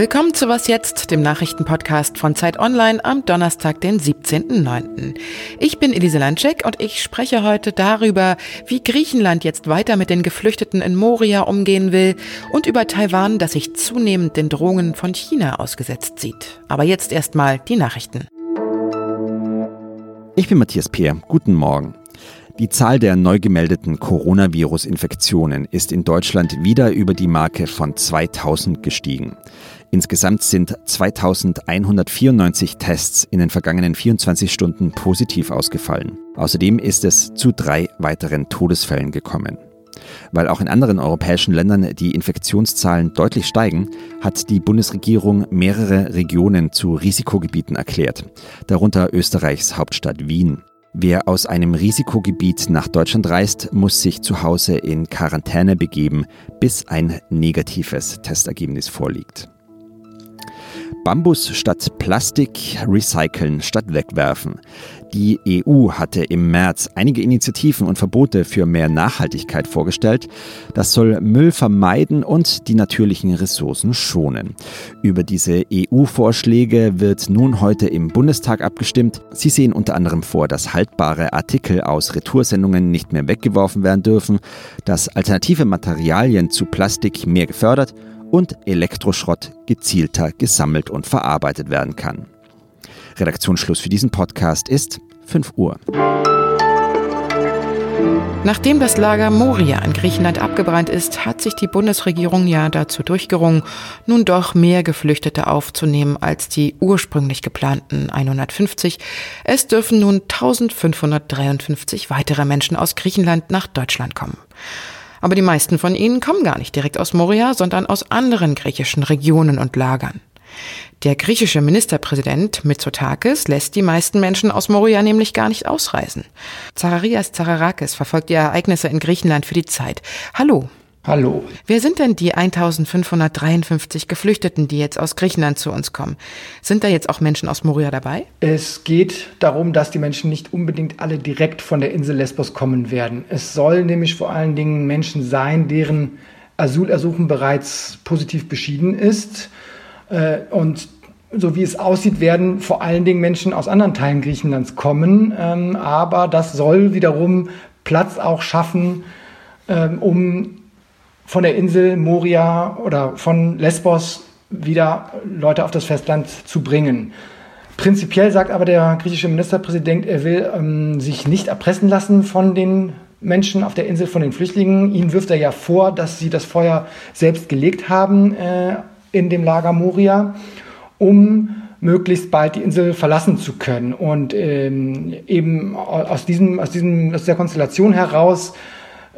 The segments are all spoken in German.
Willkommen zu Was Jetzt, dem Nachrichtenpodcast von Zeit Online am Donnerstag, den 17.09. Ich bin Elise Landschek und ich spreche heute darüber, wie Griechenland jetzt weiter mit den Geflüchteten in Moria umgehen will und über Taiwan, das sich zunehmend den Drohungen von China ausgesetzt sieht. Aber jetzt erstmal die Nachrichten. Ich bin Matthias Peer. Guten Morgen. Die Zahl der neu gemeldeten Coronavirus-Infektionen ist in Deutschland wieder über die Marke von 2000 gestiegen. Insgesamt sind 2194 Tests in den vergangenen 24 Stunden positiv ausgefallen. Außerdem ist es zu drei weiteren Todesfällen gekommen. Weil auch in anderen europäischen Ländern die Infektionszahlen deutlich steigen, hat die Bundesregierung mehrere Regionen zu Risikogebieten erklärt, darunter Österreichs Hauptstadt Wien. Wer aus einem Risikogebiet nach Deutschland reist, muss sich zu Hause in Quarantäne begeben, bis ein negatives Testergebnis vorliegt. Bambus statt Plastik, recyceln statt wegwerfen. Die EU hatte im März einige Initiativen und Verbote für mehr Nachhaltigkeit vorgestellt. Das soll Müll vermeiden und die natürlichen Ressourcen schonen. Über diese EU-Vorschläge wird nun heute im Bundestag abgestimmt. Sie sehen unter anderem vor, dass haltbare Artikel aus Retoursendungen nicht mehr weggeworfen werden dürfen, dass alternative Materialien zu Plastik mehr gefördert und Elektroschrott gezielter gesammelt und verarbeitet werden kann. Redaktionsschluss für diesen Podcast ist 5 Uhr. Nachdem das Lager Moria in Griechenland abgebrannt ist, hat sich die Bundesregierung ja dazu durchgerungen, nun doch mehr Geflüchtete aufzunehmen als die ursprünglich geplanten 150. Es dürfen nun 1553 weitere Menschen aus Griechenland nach Deutschland kommen. Aber die meisten von ihnen kommen gar nicht direkt aus Moria, sondern aus anderen griechischen Regionen und Lagern. Der griechische Ministerpräsident Mitsotakis lässt die meisten Menschen aus Moria nämlich gar nicht ausreisen. Zacharias Zacharakis verfolgt die Ereignisse in Griechenland für die Zeit. Hallo. Hallo. Wer sind denn die 1553 Geflüchteten, die jetzt aus Griechenland zu uns kommen? Sind da jetzt auch Menschen aus Moria dabei? Es geht darum, dass die Menschen nicht unbedingt alle direkt von der Insel Lesbos kommen werden. Es soll nämlich vor allen Dingen Menschen sein, deren Asylersuchen bereits positiv beschieden ist äh, und so wie es aussieht, werden vor allen Dingen Menschen aus anderen Teilen Griechenlands kommen. Ähm, aber das soll wiederum Platz auch schaffen, ähm, um von der Insel Moria oder von Lesbos wieder Leute auf das Festland zu bringen. Prinzipiell sagt aber der griechische Ministerpräsident, er will ähm, sich nicht erpressen lassen von den Menschen auf der Insel, von den Flüchtlingen. Ihnen wirft er ja vor, dass sie das Feuer selbst gelegt haben äh, in dem Lager Moria, um möglichst bald die Insel verlassen zu können. Und ähm, eben aus, diesem, aus, diesem, aus dieser Konstellation heraus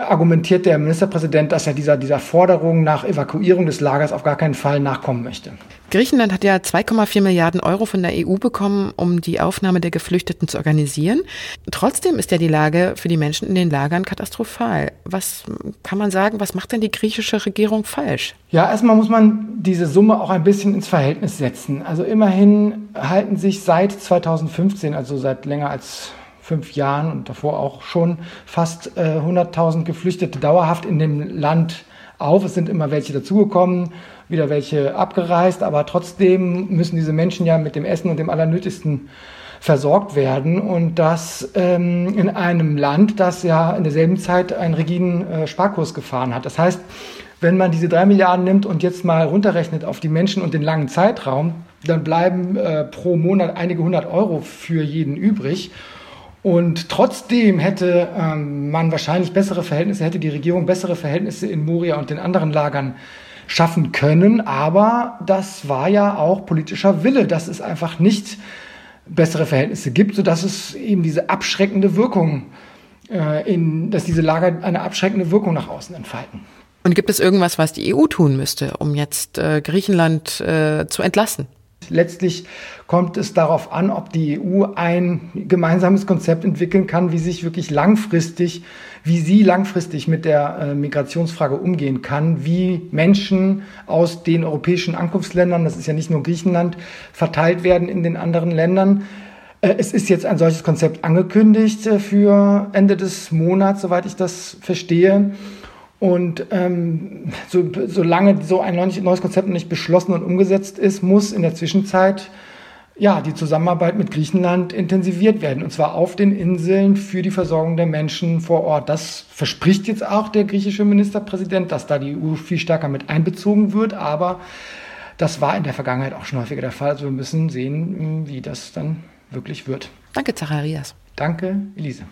argumentiert der Ministerpräsident, dass er dieser, dieser Forderung nach Evakuierung des Lagers auf gar keinen Fall nachkommen möchte. Griechenland hat ja 2,4 Milliarden Euro von der EU bekommen, um die Aufnahme der Geflüchteten zu organisieren. Trotzdem ist ja die Lage für die Menschen in den Lagern katastrophal. Was kann man sagen, was macht denn die griechische Regierung falsch? Ja, erstmal muss man diese Summe auch ein bisschen ins Verhältnis setzen. Also immerhin halten sich seit 2015, also seit länger als fünf Jahren und davor auch schon fast äh, 100.000 Geflüchtete dauerhaft in dem Land auf. Es sind immer welche dazugekommen wieder welche abgereist, aber trotzdem müssen diese Menschen ja mit dem Essen und dem Allernötigsten versorgt werden und das ähm, in einem Land, das ja in derselben Zeit einen rigiden äh, Sparkurs gefahren hat. Das heißt, wenn man diese drei Milliarden nimmt und jetzt mal runterrechnet auf die Menschen und den langen Zeitraum, dann bleiben äh, pro Monat einige hundert Euro für jeden übrig. Und trotzdem hätte ähm, man wahrscheinlich bessere Verhältnisse, hätte die Regierung bessere Verhältnisse in Moria und den anderen Lagern schaffen können. Aber das war ja auch politischer Wille, dass es einfach nicht bessere Verhältnisse gibt, sodass es eben diese abschreckende Wirkung, äh, in, dass diese Lager eine abschreckende Wirkung nach außen entfalten. Und gibt es irgendwas, was die EU tun müsste, um jetzt äh, Griechenland äh, zu entlassen? Letztlich kommt es darauf an, ob die EU ein gemeinsames Konzept entwickeln kann, wie sich wirklich langfristig, wie sie langfristig mit der äh, Migrationsfrage umgehen kann, wie Menschen aus den europäischen Ankunftsländern, das ist ja nicht nur Griechenland, verteilt werden in den anderen Ländern. Äh, es ist jetzt ein solches Konzept angekündigt äh, für Ende des Monats, soweit ich das verstehe. Und ähm, so, solange so ein neues Konzept nicht beschlossen und umgesetzt ist, muss in der Zwischenzeit ja, die Zusammenarbeit mit Griechenland intensiviert werden. Und zwar auf den Inseln für die Versorgung der Menschen vor Ort. Das verspricht jetzt auch der griechische Ministerpräsident, dass da die EU viel stärker mit einbezogen wird. Aber das war in der Vergangenheit auch schon häufiger der Fall. Also wir müssen sehen, wie das dann wirklich wird. Danke, Zacharias. Danke, Elise.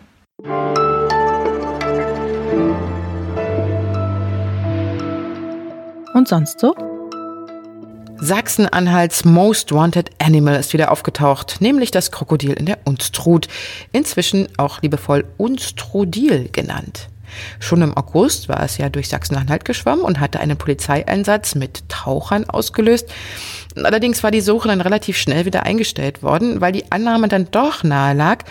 Und sonst so? Sachsen-Anhalts Most Wanted Animal ist wieder aufgetaucht, nämlich das Krokodil in der Unstrut, inzwischen auch liebevoll Unstrudil genannt. Schon im August war es ja durch Sachsen-Anhalt geschwommen und hatte einen Polizeieinsatz mit Tauchern ausgelöst. Allerdings war die Suche dann relativ schnell wieder eingestellt worden, weil die Annahme dann doch nahe lag,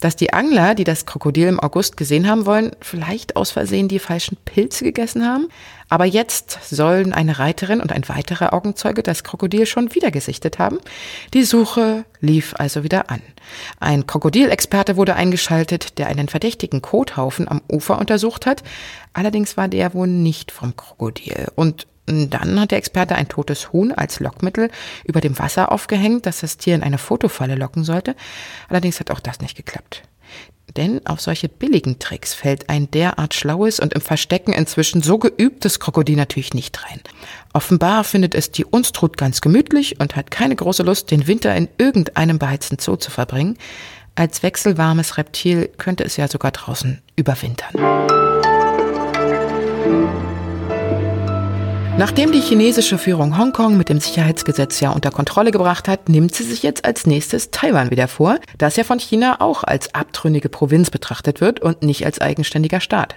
dass die Angler, die das Krokodil im August gesehen haben wollen, vielleicht aus Versehen die falschen Pilze gegessen haben. Aber jetzt sollen eine Reiterin und ein weiterer Augenzeuge das Krokodil schon wieder gesichtet haben. Die Suche lief also wieder an. Ein Krokodilexperte wurde eingeschaltet, der einen verdächtigen Kothaufen am Ufer untersucht hat. Allerdings war der wohl nicht vom Krokodil. Und dann hat der Experte ein totes Huhn als Lockmittel über dem Wasser aufgehängt, das das Tier in eine Fotofalle locken sollte. Allerdings hat auch das nicht geklappt. Denn auf solche billigen Tricks fällt ein derart schlaues und im Verstecken inzwischen so geübtes Krokodil natürlich nicht rein. Offenbar findet es die Unstrut ganz gemütlich und hat keine große Lust, den Winter in irgendeinem beheizten Zoo zu verbringen. Als wechselwarmes Reptil könnte es ja sogar draußen überwintern. Nachdem die chinesische Führung Hongkong mit dem Sicherheitsgesetz ja unter Kontrolle gebracht hat, nimmt sie sich jetzt als nächstes Taiwan wieder vor, das ja von China auch als abtrünnige Provinz betrachtet wird und nicht als eigenständiger Staat.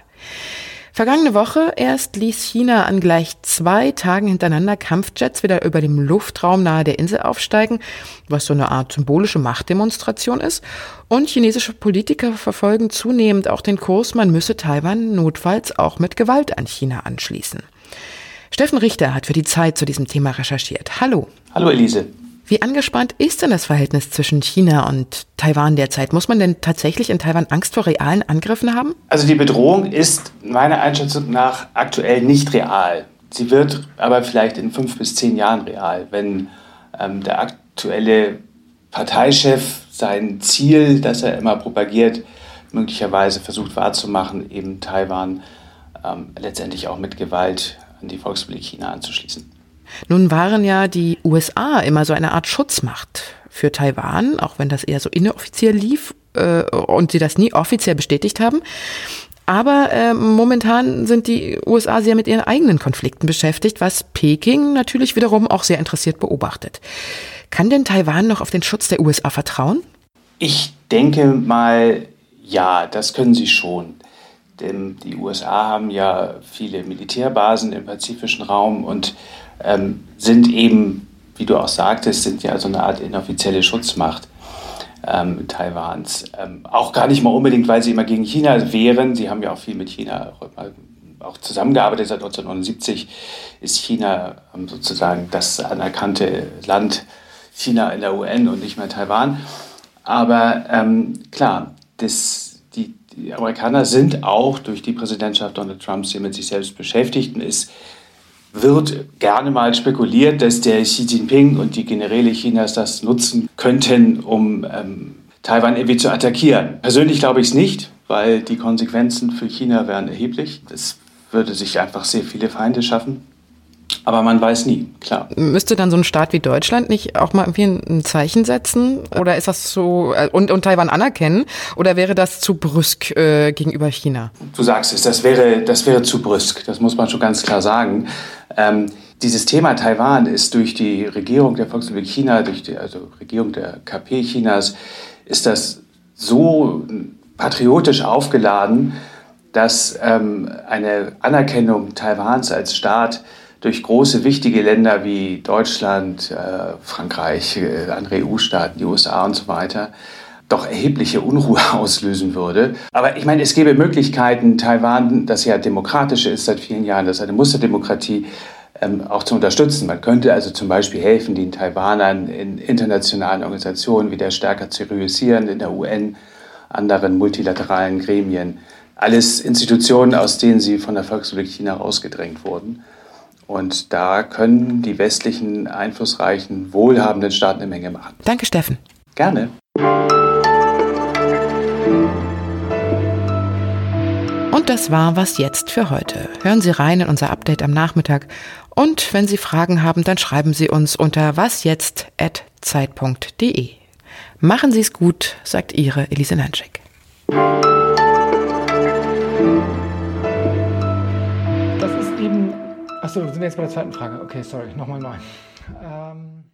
Vergangene Woche erst ließ China an gleich zwei Tagen hintereinander Kampfjets wieder über dem Luftraum nahe der Insel aufsteigen, was so eine Art symbolische Machtdemonstration ist. Und chinesische Politiker verfolgen zunehmend auch den Kurs, man müsse Taiwan notfalls auch mit Gewalt an China anschließen. Steffen Richter hat für die Zeit zu diesem Thema recherchiert. Hallo. Hallo Elise. Wie angespannt ist denn das Verhältnis zwischen China und Taiwan derzeit? Muss man denn tatsächlich in Taiwan Angst vor realen Angriffen haben? Also die Bedrohung ist meiner Einschätzung nach aktuell nicht real. Sie wird aber vielleicht in fünf bis zehn Jahren real, wenn ähm, der aktuelle Parteichef sein Ziel, das er immer propagiert, möglicherweise versucht wahrzumachen, eben Taiwan ähm, letztendlich auch mit Gewalt an die Volksrepublik China anzuschließen. Nun waren ja die USA immer so eine Art Schutzmacht für Taiwan, auch wenn das eher so inoffiziell lief äh, und sie das nie offiziell bestätigt haben. Aber äh, momentan sind die USA sehr mit ihren eigenen Konflikten beschäftigt, was Peking natürlich wiederum auch sehr interessiert beobachtet. Kann denn Taiwan noch auf den Schutz der USA vertrauen? Ich denke mal, ja, das können sie schon. Denn die USA haben ja viele Militärbasen im pazifischen Raum und ähm, sind eben, wie du auch sagtest, sind ja so eine Art inoffizielle Schutzmacht ähm, Taiwans. Ähm, auch gar nicht mal unbedingt, weil sie immer gegen China wären. Sie haben ja auch viel mit China auch zusammengearbeitet. Seit 1979 ist China ähm, sozusagen das anerkannte Land China in der UN und nicht mehr Taiwan. Aber ähm, klar, das die Amerikaner sind auch durch die Präsidentschaft Donald Trumps hier mit sich selbst beschäftigt und es wird gerne mal spekuliert, dass der Xi Jinping und die Generäle Chinas das nutzen könnten, um ähm, Taiwan irgendwie zu attackieren. Persönlich glaube ich es nicht, weil die Konsequenzen für China wären erheblich. Das würde sich einfach sehr viele Feinde schaffen. Aber man weiß nie, klar. Müsste dann so ein Staat wie Deutschland nicht auch mal irgendwie ein Zeichen setzen? Oder ist das so, äh, und, und Taiwan anerkennen? Oder wäre das zu brüsk äh, gegenüber China? Du sagst es, das wäre, das wäre zu brüsk. Das muss man schon ganz klar sagen. Ähm, dieses Thema Taiwan ist durch die Regierung der Volksrepublik China, durch die also Regierung der KP Chinas, ist das so patriotisch aufgeladen, dass ähm, eine Anerkennung Taiwans als Staat durch große, wichtige Länder wie Deutschland, äh, Frankreich, äh, andere EU-Staaten, die USA und so weiter, doch erhebliche Unruhe auslösen würde. Aber ich meine, es gäbe Möglichkeiten, Taiwan, das ja demokratisch ist seit vielen Jahren, das ist eine Musterdemokratie, ähm, auch zu unterstützen. Man könnte also zum Beispiel helfen, den Taiwanern in internationalen Organisationen wieder stärker zu reüssieren, in der UN, anderen multilateralen Gremien. Alles Institutionen, aus denen sie von der Volksrepublik China rausgedrängt wurden. Und da können die westlichen, einflussreichen, wohlhabenden Staaten eine Menge machen. Danke, Steffen. Gerne. Und das war was jetzt für heute. Hören Sie rein in unser Update am Nachmittag. Und wenn Sie Fragen haben, dann schreiben Sie uns unter wasjetzt.zeit.de. Machen Sie es gut, sagt Ihre Elise Nanschek. Achso, sind wir jetzt bei der zweiten Frage. Okay, sorry, nochmal neu. Ähm